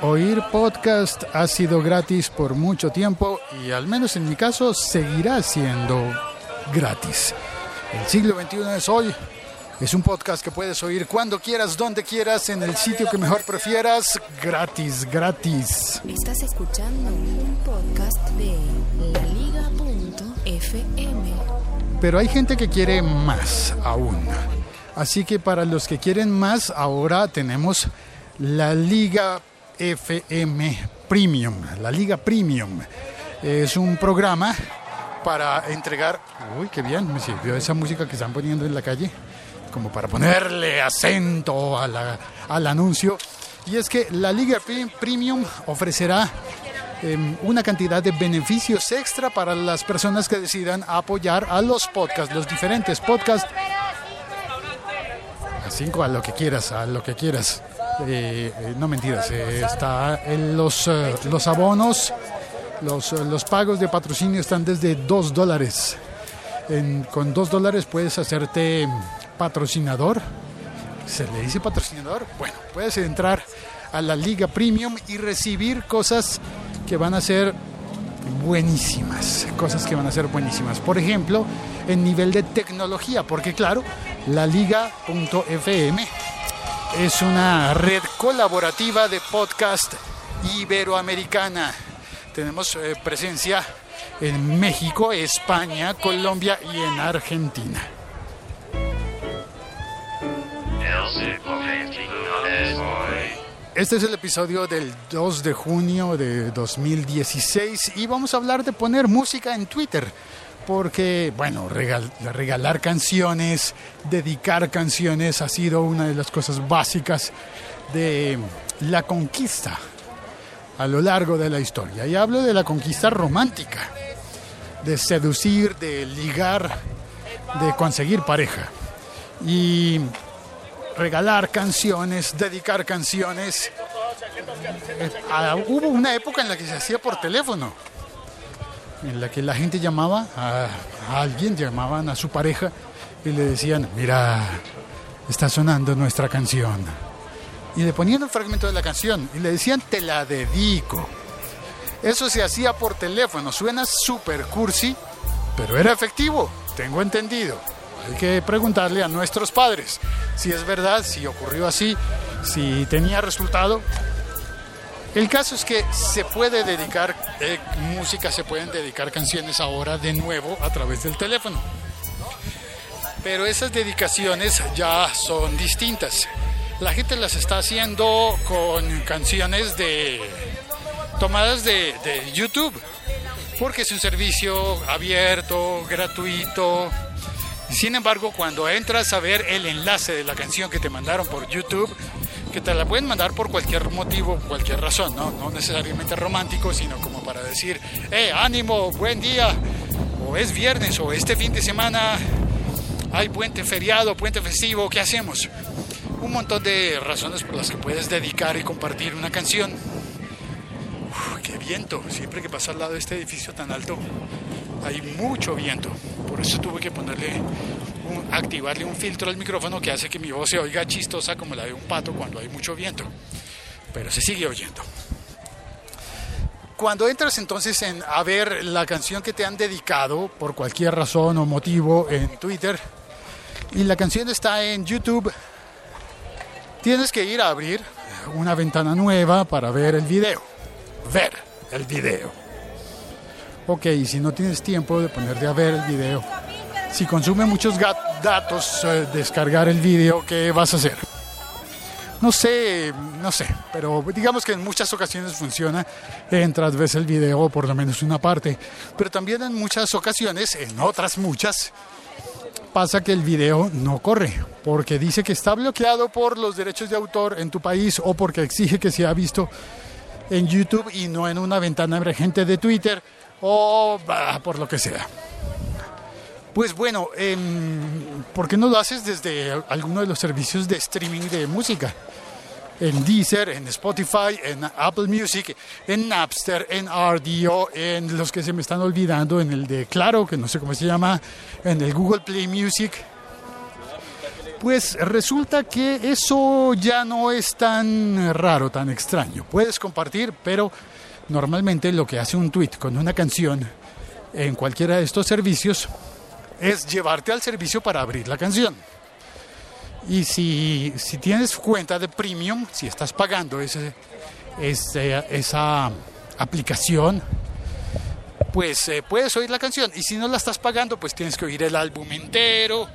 Oír podcast ha sido gratis por mucho tiempo y al menos en mi caso seguirá siendo gratis. El siglo XXI es hoy. Es un podcast que puedes oír cuando quieras, donde quieras, en el sitio que mejor prefieras, gratis, gratis. Estás escuchando un podcast de laliga.fm. Pero hay gente que quiere más aún. Así que para los que quieren más, ahora tenemos la Liga FM Premium. La Liga Premium es un programa para entregar... Uy, qué bien, me sirvió esa música que están poniendo en la calle, como para ponerle acento a la- al anuncio. Y es que la Liga Pre- Premium ofrecerá em, una cantidad de beneficios extra para las personas que decidan apoyar a los podcasts, los diferentes podcasts. A cinco, a lo que quieras, a lo que quieras. Eh, eh, no mentiras, eh, está en los, los abonos, los, los pagos de patrocinio están desde 2 dólares. Con 2 dólares puedes hacerte patrocinador. ¿Se le dice patrocinador? Bueno, puedes entrar a la Liga Premium y recibir cosas que van a ser buenísimas, cosas que van a ser buenísimas. Por ejemplo, en nivel de tecnología, porque claro, la liga.fm es una red colaborativa de podcast iberoamericana. Tenemos eh, presencia en México, España, Colombia y en Argentina. Este es el episodio del 2 de junio de 2016 y vamos a hablar de poner música en Twitter. Porque, bueno, regal- regalar canciones, dedicar canciones ha sido una de las cosas básicas de la conquista a lo largo de la historia. Y hablo de la conquista romántica, de seducir, de ligar, de conseguir pareja. Y regalar canciones, dedicar canciones. Eh, ah, hubo una época en la que se hacía por teléfono, en la que la gente llamaba a, alguien, llamaban a su pareja y le decían, mira, está sonando nuestra canción. Y le ponían un fragmento de la canción y le decían, te la dedico. Eso se hacía por teléfono, suena super cursi, pero era efectivo, tengo entendido. Hay que preguntarle a nuestros padres si es verdad, si ocurrió así, si tenía resultado. El caso es que se puede dedicar eh, música, se pueden dedicar canciones ahora de nuevo a través del teléfono. Pero esas dedicaciones ya son distintas. La gente las está haciendo con canciones de tomadas de, de YouTube, porque es un servicio abierto, gratuito. Sin embargo, cuando entras a ver el enlace de la canción que te mandaron por YouTube, que te la pueden mandar por cualquier motivo, cualquier razón, ¿no? No necesariamente romántico, sino como para decir, eh, ánimo, buen día, o es viernes, o este fin de semana hay puente feriado, puente festivo, ¿qué hacemos? Un montón de razones por las que puedes dedicar y compartir una canción. Uf, qué viento, siempre que paso al lado de este edificio tan alto, hay mucho viento. Por eso tuve que ponerle, activarle un filtro al micrófono que hace que mi voz se oiga chistosa como la de un pato cuando hay mucho viento. Pero se sigue oyendo. Cuando entras entonces en, a ver la canción que te han dedicado por cualquier razón o motivo en Twitter y la canción está en YouTube, tienes que ir a abrir una ventana nueva para ver el video. Ver el video. Ok, y si no tienes tiempo de ponerte a ver el video, si consume muchos datos eh, descargar el video, ¿qué vas a hacer? No sé, no sé, pero digamos que en muchas ocasiones funciona. Entras, ves el video, por lo menos una parte, pero también en muchas ocasiones, en otras muchas, pasa que el video no corre porque dice que está bloqueado por los derechos de autor en tu país o porque exige que sea visto en YouTube y no en una ventana emergente de Twitter o bah, por lo que sea. Pues bueno, em, ¿por qué no lo haces desde alguno de los servicios de streaming de música? En Deezer, en Spotify, en Apple Music, en Napster, en RDO, en los que se me están olvidando, en el de Claro, que no sé cómo se llama, en el Google Play Music. Pues resulta que eso ya no es tan raro, tan extraño. Puedes compartir, pero normalmente lo que hace un tweet con una canción en cualquiera de estos servicios es llevarte al servicio para abrir la canción. Y si, si tienes cuenta de premium, si estás pagando ese, esa aplicación, pues eh, puedes oír la canción. Y si no la estás pagando, pues tienes que oír el álbum entero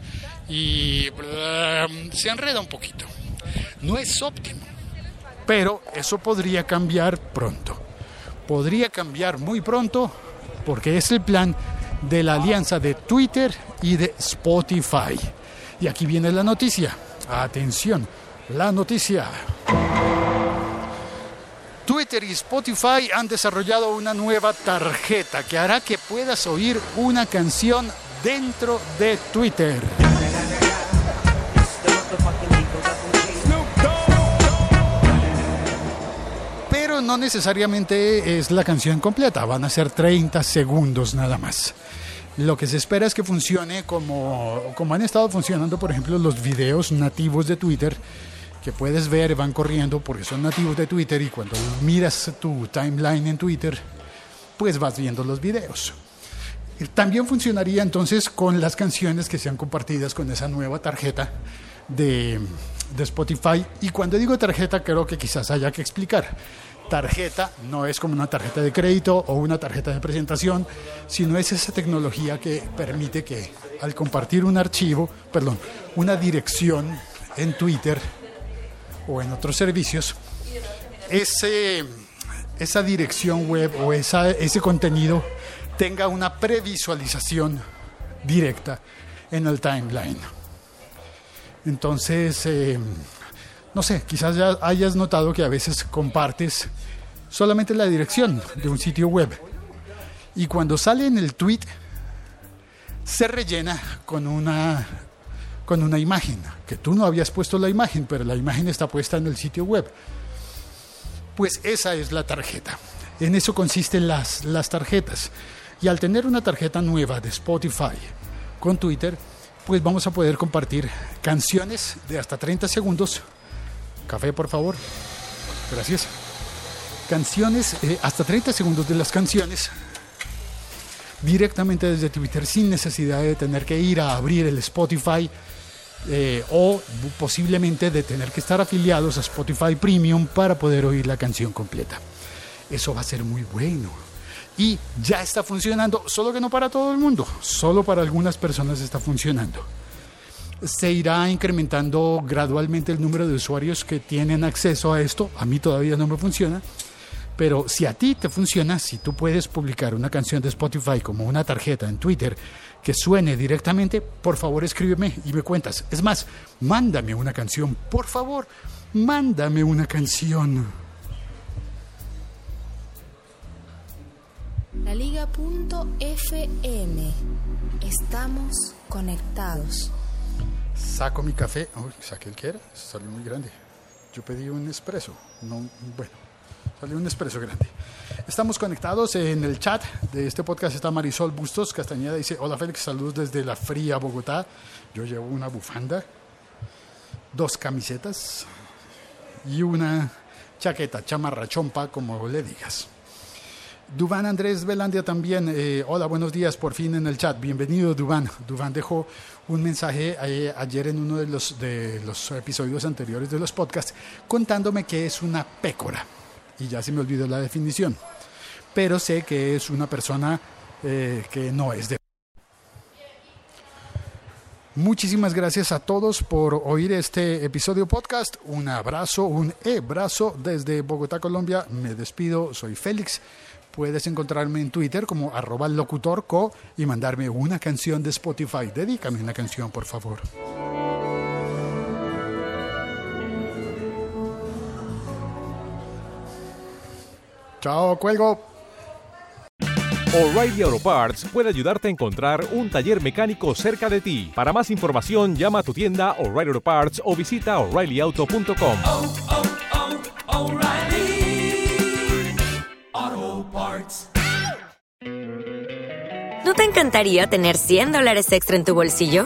y se enreda un poquito. No es óptimo, pero eso podría cambiar pronto. Podría cambiar muy pronto porque es el plan de la alianza de Twitter y de Spotify. Y aquí viene la noticia. Atención, la noticia. Twitter y Spotify han desarrollado una nueva tarjeta que hará que puedas oír una canción dentro de Twitter. No necesariamente es la canción completa, van a ser 30 segundos nada más. Lo que se espera es que funcione como, como han estado funcionando, por ejemplo, los videos nativos de Twitter, que puedes ver, van corriendo porque son nativos de Twitter y cuando miras tu timeline en Twitter, pues vas viendo los videos. También funcionaría entonces con las canciones que sean compartidas con esa nueva tarjeta de, de Spotify. Y cuando digo tarjeta, creo que quizás haya que explicar. Tarjeta no es como una tarjeta de crédito o una tarjeta de presentación, sino es esa tecnología que permite que al compartir un archivo, perdón, una dirección en Twitter o en otros servicios, ese, esa dirección web o ese contenido tenga una previsualización directa en el timeline. Entonces, eh, no sé, quizás ya hayas notado que a veces compartes solamente la dirección de un sitio web y cuando sale en el tweet se rellena con una con una imagen, que tú no habías puesto la imagen, pero la imagen está puesta en el sitio web. Pues esa es la tarjeta. En eso consisten las, las tarjetas. Y al tener una tarjeta nueva de Spotify con Twitter, pues vamos a poder compartir canciones de hasta 30 segundos. Café, por favor. Gracias. Canciones, eh, hasta 30 segundos de las canciones directamente desde Twitter sin necesidad de tener que ir a abrir el Spotify eh, o posiblemente de tener que estar afiliados a Spotify Premium para poder oír la canción completa. Eso va a ser muy bueno. Y ya está funcionando, solo que no para todo el mundo, solo para algunas personas está funcionando. Se irá incrementando gradualmente el número de usuarios que tienen acceso a esto. A mí todavía no me funciona. Pero si a ti te funciona, si tú puedes publicar una canción de Spotify como una tarjeta en Twitter que suene directamente, por favor escríbeme y me cuentas. Es más, mándame una canción, por favor, mándame una canción. La Liga.fm. Estamos conectados. Saco mi café. Uy, el que era, salió muy grande. Yo pedí un espresso. No, bueno, salió un espresso grande. Estamos conectados en el chat de este podcast. Está Marisol Bustos Castañeda. Dice: Hola Félix, saludos desde la fría Bogotá. Yo llevo una bufanda, dos camisetas y una chaqueta, chamarra, chompa, como le digas. Dubán Andrés Velandia también. eh, hola, buenos días, por fin en el chat. Bienvenido, Dubán. Dubán dejó un mensaje eh, ayer en uno de los, de los episodios anteriores de los podcasts contándome que es una pécora. Y ya se me olvidó la definición. Pero sé que es una persona eh, que no es de... Muchísimas gracias a todos por oír este episodio podcast. Un abrazo, un e-brazo desde Bogotá, Colombia. Me despido, soy Félix. Puedes encontrarme en Twitter como arroba locutorco y mandarme una canción de Spotify. Dedícame una canción, por favor. Chao, cuelgo. O'Reilly Auto Parts puede ayudarte a encontrar un taller mecánico cerca de ti. Para más información, llama a tu tienda O'Reilly Auto Parts o visita oreillyauto.com. ¿No te encantaría tener 100 dólares extra en tu bolsillo?